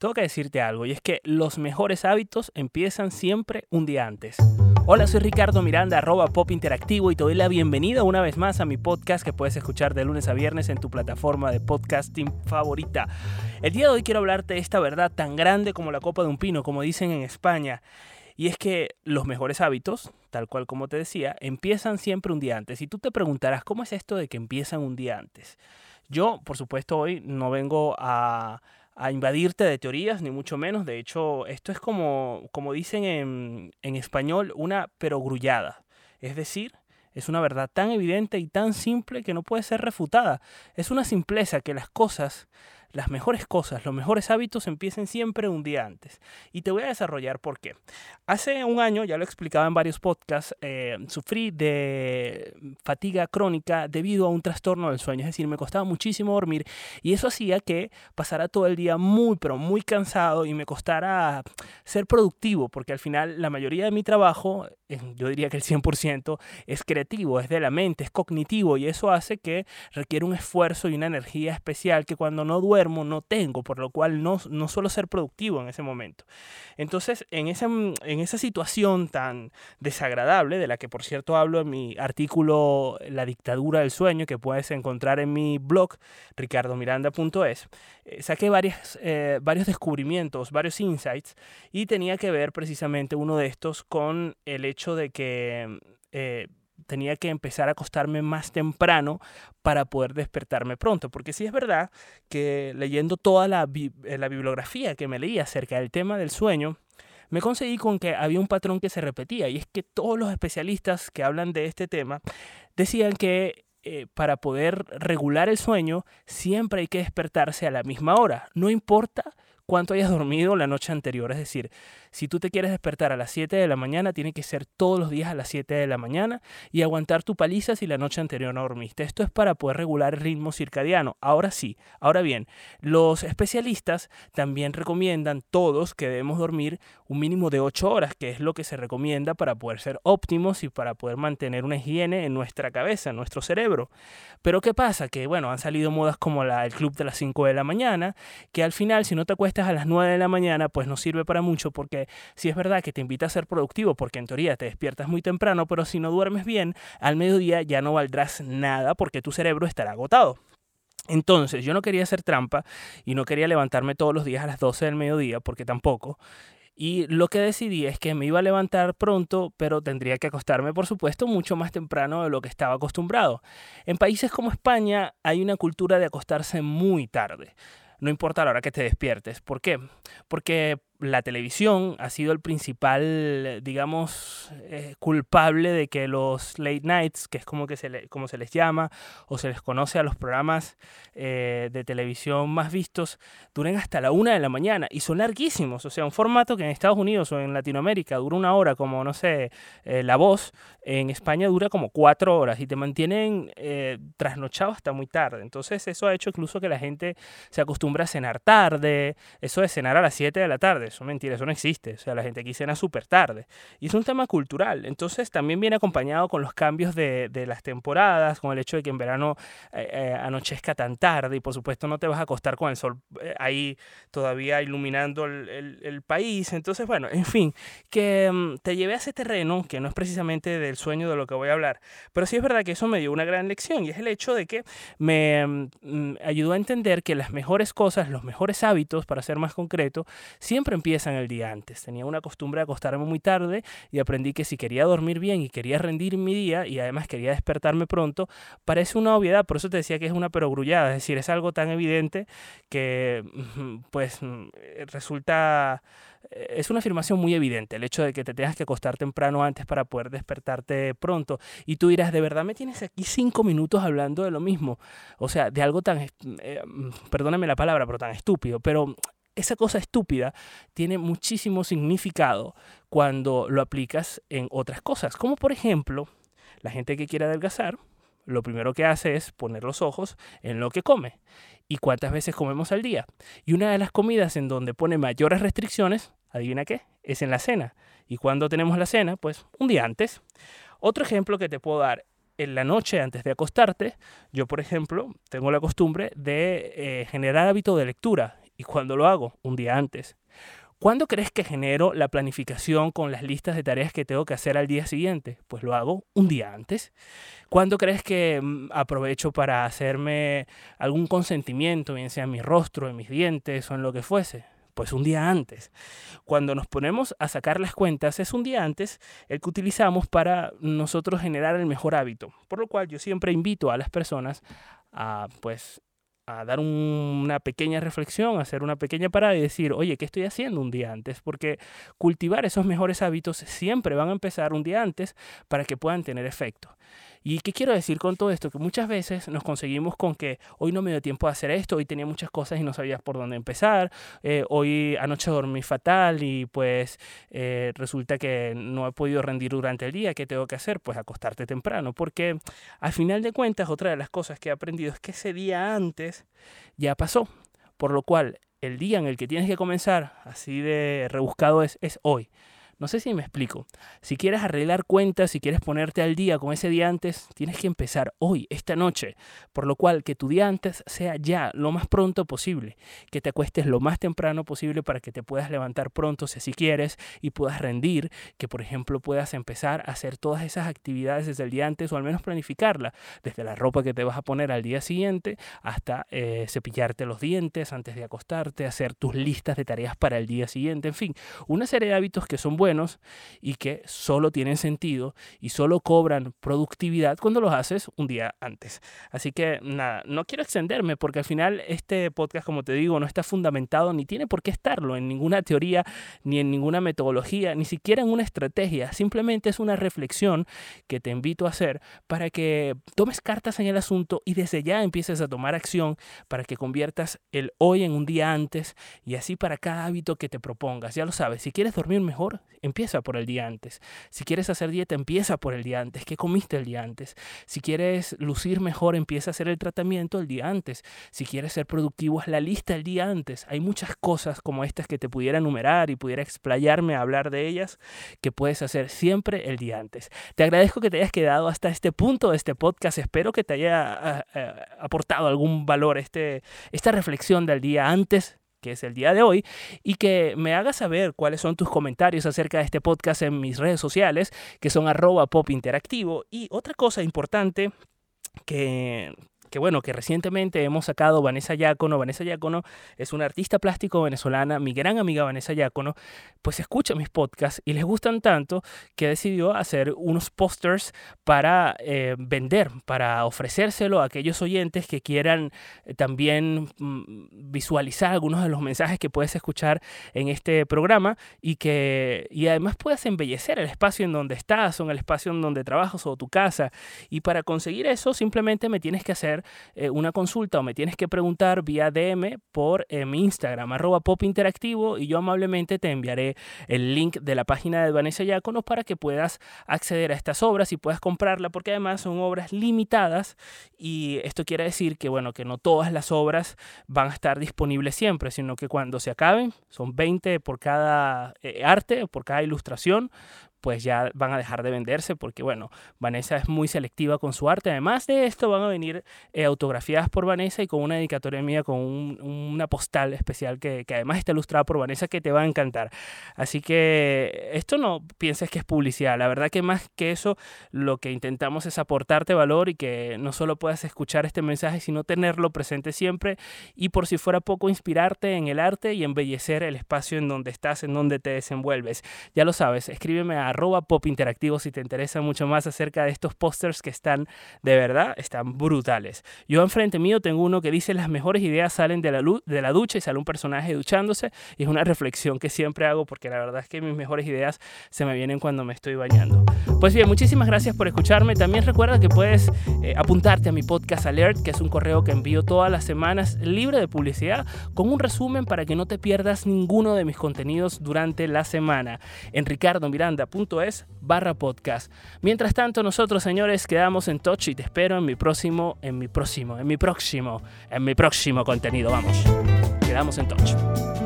tengo que decirte algo y es que los mejores hábitos empiezan siempre un día antes. Hola, soy Ricardo Miranda, arroba pop interactivo y te doy la bienvenida una vez más a mi podcast que puedes escuchar de lunes a viernes en tu plataforma de podcasting favorita. El día de hoy quiero hablarte de esta verdad tan grande como la copa de un pino, como dicen en España. Y es que los mejores hábitos, tal cual como te decía, empiezan siempre un día antes. Y tú te preguntarás, ¿cómo es esto de que empiezan un día antes? Yo, por supuesto, hoy no vengo a, invadirte de teorías, ni mucho menos. De hecho, esto es como, como dicen en, en español, una perogrullada. Es decir, es una verdad tan evidente y tan simple que no puede ser refutada. Es una simpleza que las cosas las mejores cosas, los mejores hábitos empiecen siempre un día antes. Y te voy a desarrollar por qué. Hace un año, ya lo explicaba en varios podcasts, eh, sufrí de fatiga crónica debido a un trastorno del sueño. Es decir, me costaba muchísimo dormir y eso hacía que pasara todo el día muy, pero muy cansado y me costara ser productivo, porque al final la mayoría de mi trabajo, yo diría que el 100%, es creativo, es de la mente, es cognitivo y eso hace que requiere un esfuerzo y una energía especial que cuando no no tengo, por lo cual no, no suelo ser productivo en ese momento. Entonces, en esa, en esa situación tan desagradable, de la que por cierto hablo en mi artículo La dictadura del sueño, que puedes encontrar en mi blog, ricardomiranda.es, eh, saqué varias, eh, varios descubrimientos, varios insights, y tenía que ver precisamente uno de estos con el hecho de que... Eh, tenía que empezar a acostarme más temprano para poder despertarme pronto. Porque sí es verdad que leyendo toda la, eh, la bibliografía que me leí acerca del tema del sueño, me conseguí con que había un patrón que se repetía y es que todos los especialistas que hablan de este tema decían que eh, para poder regular el sueño siempre hay que despertarse a la misma hora, no importa cuánto hayas dormido la noche anterior, es decir, si tú te quieres despertar a las 7 de la mañana, tiene que ser todos los días a las 7 de la mañana y aguantar tu paliza si la noche anterior no dormiste. Esto es para poder regular el ritmo circadiano. Ahora sí, ahora bien, los especialistas también recomiendan todos que debemos dormir un mínimo de 8 horas, que es lo que se recomienda para poder ser óptimos y para poder mantener una higiene en nuestra cabeza, en nuestro cerebro. Pero ¿qué pasa? Que bueno, han salido modas como la, el club de las 5 de la mañana, que al final si no te acuestas a las 9 de la mañana, pues no sirve para mucho porque si es verdad que te invita a ser productivo porque en teoría te despiertas muy temprano, pero si no duermes bien, al mediodía ya no valdrás nada porque tu cerebro estará agotado. Entonces, yo no quería hacer trampa y no quería levantarme todos los días a las 12 del mediodía, porque tampoco. Y lo que decidí es que me iba a levantar pronto, pero tendría que acostarme, por supuesto, mucho más temprano de lo que estaba acostumbrado. En países como España hay una cultura de acostarse muy tarde. No importa la hora que te despiertes. ¿Por qué? Porque la televisión ha sido el principal, digamos, eh, culpable de que los late nights, que es como, que se, como se les llama, o se les conoce a los programas eh, de televisión más vistos, duren hasta la una de la mañana y son larguísimos. O sea, un formato que en Estados Unidos o en Latinoamérica dura una hora, como, no sé, eh, La Voz, en España dura como cuatro horas y te mantienen trasnochado hasta muy tarde. Entonces, eso ha hecho incluso que la gente se acostumbre a cenar tarde, eso de cenar a las siete de la tarde eso mentira, eso no existe. O sea, la gente aquí cena súper tarde. Y es un tema cultural. Entonces también viene acompañado con los cambios de, de las temporadas, con el hecho de que en verano eh, eh, anochezca tan tarde y por supuesto no te vas a acostar con el sol eh, ahí todavía iluminando el, el, país. Entonces, bueno, en fin, que mm, te llevé a ese terreno que no es precisamente del sueño de lo que voy a hablar. Pero sí es verdad que eso me dio una gran lección y es el hecho de que me mm, ayudó a entender que las mejores cosas, los mejores hábitos, para ser más concreto, siempre empiezan el día antes. Tenía una costumbre de acostarme muy tarde y aprendí que si quería dormir bien y quería rendir mi día y además quería despertarme pronto, parece una obviedad, por eso te decía que es una perogrullada, es decir, es algo tan evidente que pues resulta es una afirmación muy evidente, el hecho de que te tengas que acostar temprano antes para poder despertarte pronto. Y tú dirás, ¿de verdad me tienes aquí cinco minutos hablando de lo mismo? O sea, de algo tan, eh, perdóname la palabra, pero tan estúpido. Pero esa cosa estúpida tiene muchísimo significado cuando lo aplicas en otras cosas, como por ejemplo, la gente que quiere adelgazar, lo primero que hace es poner los ojos en lo que come y cuántas veces comemos al día. Y una de las comidas en donde pone mayores restricciones, adivina qué, es en la cena. ¿Y cuando tenemos la cena? Pues un día antes. Otro ejemplo que te puedo dar en la noche antes de acostarte, yo por ejemplo tengo la costumbre de eh, generar hábito de lectura ¿Y cuándo lo hago? Un día antes. ¿Cuándo crees que genero la planificación con las listas de tareas que tengo que hacer al día siguiente? Pues lo hago un día antes. ¿Cuándo crees que mm, aprovecho para hacerme algún consentimiento, bien sea en mi rostro, en mis dientes o en lo que fuese? Pues un día antes. Cuando nos ponemos a sacar las cuentas, es un día antes el que utilizamos para nosotros generar el mejor hábito. Por lo cual yo siempre invito a las personas a pues a dar una pequeña reflexión, hacer una pequeña parada y decir, oye, ¿qué estoy haciendo un día antes? Porque cultivar esos mejores hábitos siempre van a empezar un día antes para que puedan tener efecto. ¿Y qué quiero decir con todo esto? Que muchas veces nos conseguimos con que hoy no me dio tiempo de hacer esto, hoy tenía muchas cosas y no sabías por dónde empezar, eh, hoy anoche dormí fatal y pues eh, resulta que no he podido rendir durante el día, ¿qué tengo que hacer? Pues acostarte temprano, porque al final de cuentas otra de las cosas que he aprendido es que ese día antes ya pasó, por lo cual el día en el que tienes que comenzar, así de rebuscado es, es hoy. No sé si me explico. Si quieres arreglar cuentas, si quieres ponerte al día con ese día antes, tienes que empezar hoy, esta noche. Por lo cual, que tu día antes sea ya, lo más pronto posible. Que te acuestes lo más temprano posible para que te puedas levantar pronto si así quieres y puedas rendir. Que, por ejemplo, puedas empezar a hacer todas esas actividades desde el día antes o al menos planificarla. Desde la ropa que te vas a poner al día siguiente hasta eh, cepillarte los dientes antes de acostarte, hacer tus listas de tareas para el día siguiente. En fin, una serie de hábitos que son buenos y que solo tienen sentido y solo cobran productividad cuando los haces un día antes. Así que nada, no quiero extenderme porque al final este podcast, como te digo, no está fundamentado ni tiene por qué estarlo en ninguna teoría ni en ninguna metodología, ni siquiera en una estrategia. Simplemente es una reflexión que te invito a hacer para que tomes cartas en el asunto y desde ya empieces a tomar acción para que conviertas el hoy en un día antes y así para cada hábito que te propongas. Ya lo sabes, si quieres dormir mejor, empieza por el día antes. Si quieres hacer dieta, empieza por el día antes. ¿Qué comiste el día antes? Si quieres lucir mejor, empieza a hacer el tratamiento el día antes. Si quieres ser productivo, haz la lista el día antes. Hay muchas cosas como estas que te pudiera enumerar y pudiera explayarme a hablar de ellas que puedes hacer siempre el día antes. Te agradezco que te hayas quedado hasta este punto de este podcast. Espero que te haya ah, ah, aportado algún valor este, esta reflexión del día antes que es el día de hoy, y que me hagas saber cuáles son tus comentarios acerca de este podcast en mis redes sociales, que son arroba pop interactivo. Y otra cosa importante que que bueno, que recientemente hemos sacado Vanessa Yacono. Vanessa Yacono es una artista plástico venezolana, mi gran amiga Vanessa Yacono, pues escucha mis podcasts y les gustan tanto que decidió hacer unos posters para eh, vender, para ofrecérselo a aquellos oyentes que quieran eh, también mm, visualizar algunos de los mensajes que puedes escuchar en este programa y que y además puedas embellecer el espacio en donde estás o en el espacio en donde trabajas o tu casa. Y para conseguir eso simplemente me tienes que hacer eh, una consulta o me tienes que preguntar vía DM por eh, mi Instagram, arroba pop interactivo, y yo amablemente te enviaré el link de la página de Vanessa Yacono para que puedas acceder a estas obras y puedas comprarla, porque además son obras limitadas y esto quiere decir que, bueno, que no todas las obras van a estar disponibles siempre, sino que cuando se acaben, son 20 por cada eh, arte, por cada ilustración, pues ya van a dejar de venderse porque, bueno, Vanessa es muy selectiva con su arte. Además de esto, van a venir eh, autografiadas por Vanessa y con una dedicatoria mía, con una postal especial que, que, además está ilustrada por Vanessa que te va a encantar. Así que esto no pienses que es publicidad. La verdad que más que eso, lo que intentamos es aportarte valor y que no solo puedas escuchar este mensaje, sino tenerlo presente siempre y por si fuera poco, inspirarte en el arte y embellecer el espacio en donde estás, en donde te desenvuelves. Ya lo sabes, escríbeme a arroba pop interactivo si te interesa mucho más acerca de estos pósters que están de verdad, están brutales. Yo enfrente mío tengo uno que dice las mejores ideas salen de la, luz, de la ducha y sale un personaje duchándose y es una reflexión que siempre hago porque la verdad es que mis mejores ideas se me vienen cuando me estoy bañando. Pues bien, muchísimas gracias por escucharme. También recuerda que puedes eh, apuntarte a mi podcast alert, que es un correo que envío todas las semanas libre de publicidad con un resumen para que no te pierdas ninguno de mis contenidos durante la semana en ricardomiranda.com es barra podcast. Mientras tanto, nosotros, señores, quedamos en touch y te espero en mi próximo, en mi próximo, en mi próximo, en mi próximo contenido. Vamos, quedamos en touch.